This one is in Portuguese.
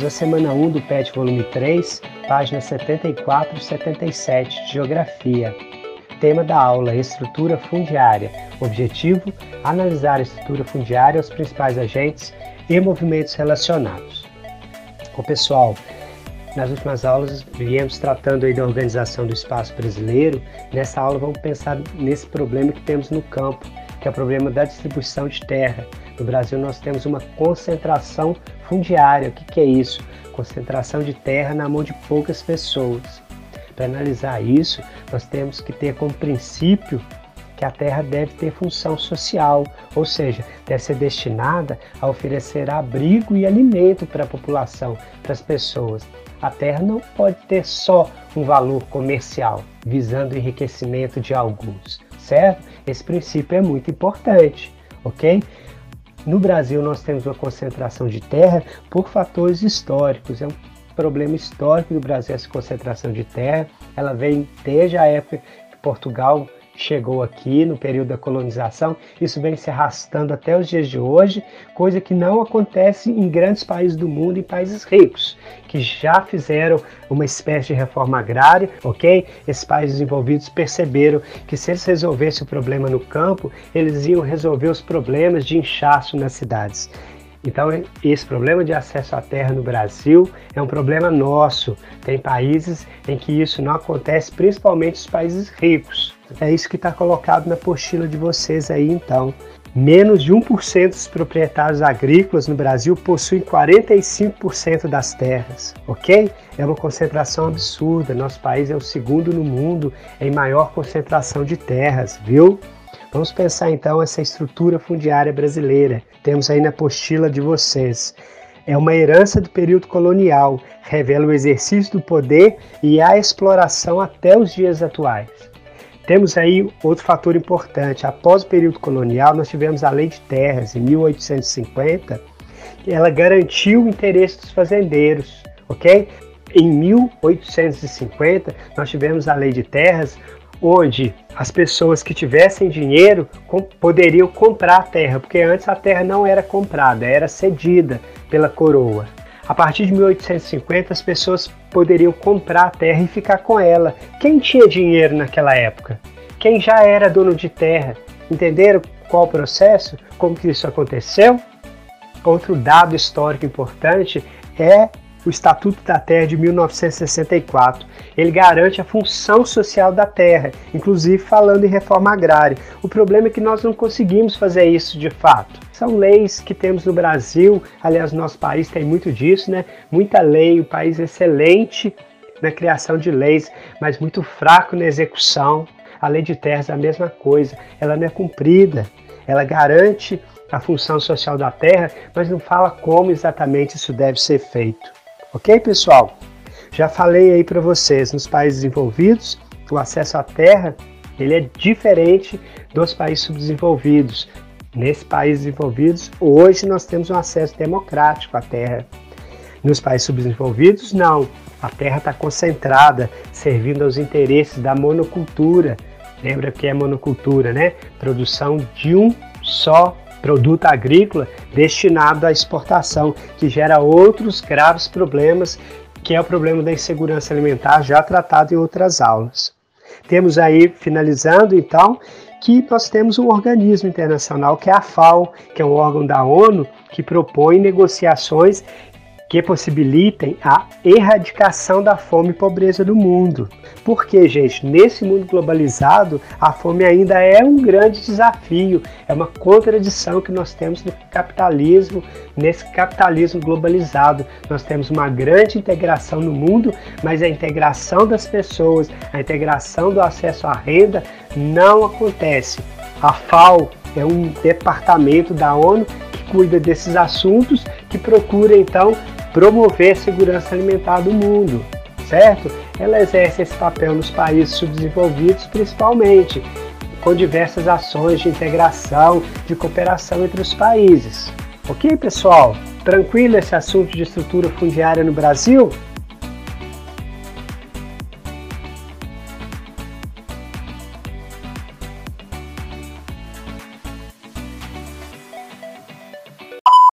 Vamos à semana 1 do PET volume 3, páginas 74 e 77 de Geografia. Tema da aula: Estrutura fundiária. Objetivo: analisar a estrutura fundiária, os principais agentes e movimentos relacionados. O pessoal, nas últimas aulas viemos tratando aí da organização do espaço brasileiro. Nessa aula vamos pensar nesse problema que temos no campo, que é o problema da distribuição de terra. No Brasil nós temos uma concentração fundiária. O que, que é isso? Concentração de terra na mão de poucas pessoas. Para analisar isso, nós temos que ter como princípio que a terra deve ter função social, ou seja, deve ser destinada a oferecer abrigo e alimento para a população, para as pessoas. A terra não pode ter só um valor comercial, visando o enriquecimento de alguns, certo? Esse princípio é muito importante, ok? No Brasil, nós temos uma concentração de terra por fatores históricos. É um problema histórico do Brasil essa concentração de terra. Ela vem desde a época que Portugal chegou aqui no período da colonização, isso vem se arrastando até os dias de hoje, coisa que não acontece em grandes países do mundo, em países ricos, que já fizeram uma espécie de reforma agrária, ok? Esses países desenvolvidos perceberam que se eles resolvessem o problema no campo, eles iam resolver os problemas de inchaço nas cidades. Então, esse problema de acesso à terra no Brasil é um problema nosso. Tem países em que isso não acontece, principalmente os países ricos. É isso que está colocado na apostila de vocês aí, então. Menos de 1% dos proprietários agrícolas no Brasil possuem 45% das terras, ok? É uma concentração absurda. Nosso país é o segundo no mundo em maior concentração de terras, viu? Vamos pensar então essa estrutura fundiária brasileira. Temos aí na apostila de vocês. É uma herança do período colonial, revela o exercício do poder e a exploração até os dias atuais. Temos aí outro fator importante. Após o período colonial, nós tivemos a Lei de Terras, em 1850, ela garantiu o interesse dos fazendeiros, ok? Em 1850, nós tivemos a Lei de Terras, onde as pessoas que tivessem dinheiro poderiam comprar a terra, porque antes a terra não era comprada, era cedida pela coroa. A partir de 1850, as pessoas poderiam comprar a terra e ficar com ela. Quem tinha dinheiro naquela época? Quem já era dono de terra? Entenderam qual o processo? Como que isso aconteceu? Outro dado histórico importante é o Estatuto da Terra de 1964. Ele garante a função social da terra, inclusive falando em reforma agrária. O problema é que nós não conseguimos fazer isso de fato. São leis que temos no Brasil, aliás, nosso país tem muito disso, né? Muita lei, o país excelente na criação de leis, mas muito fraco na execução. A lei de terras é a mesma coisa, ela não é cumprida. Ela garante a função social da terra, mas não fala como exatamente isso deve ser feito. Ok, pessoal? Já falei aí para vocês, nos países desenvolvidos, o acesso à terra ele é diferente dos países subdesenvolvidos. Nesses países desenvolvidos, hoje nós temos um acesso democrático à terra. Nos países subdesenvolvidos, não. A terra está concentrada, servindo aos interesses da monocultura. Lembra que é monocultura, né? Produção de um só produto agrícola destinado à exportação, que gera outros graves problemas, que é o problema da insegurança alimentar, já tratado em outras aulas. Temos aí, finalizando então, que nós temos um organismo internacional que é a FAO, que é um órgão da ONU que propõe negociações que possibilitem a erradicação da fome e pobreza do mundo. Porque, gente, nesse mundo globalizado, a fome ainda é um grande desafio, é uma contradição que nós temos no capitalismo, nesse capitalismo globalizado. Nós temos uma grande integração no mundo, mas a integração das pessoas, a integração do acesso à renda não acontece. A FAO é um departamento da ONU que cuida desses assuntos, que procura então promover a segurança alimentar do mundo, certo? Ela exerce esse papel nos países subdesenvolvidos, principalmente, com diversas ações de integração, de cooperação entre os países. Ok, pessoal? Tranquilo esse assunto de estrutura fundiária no Brasil?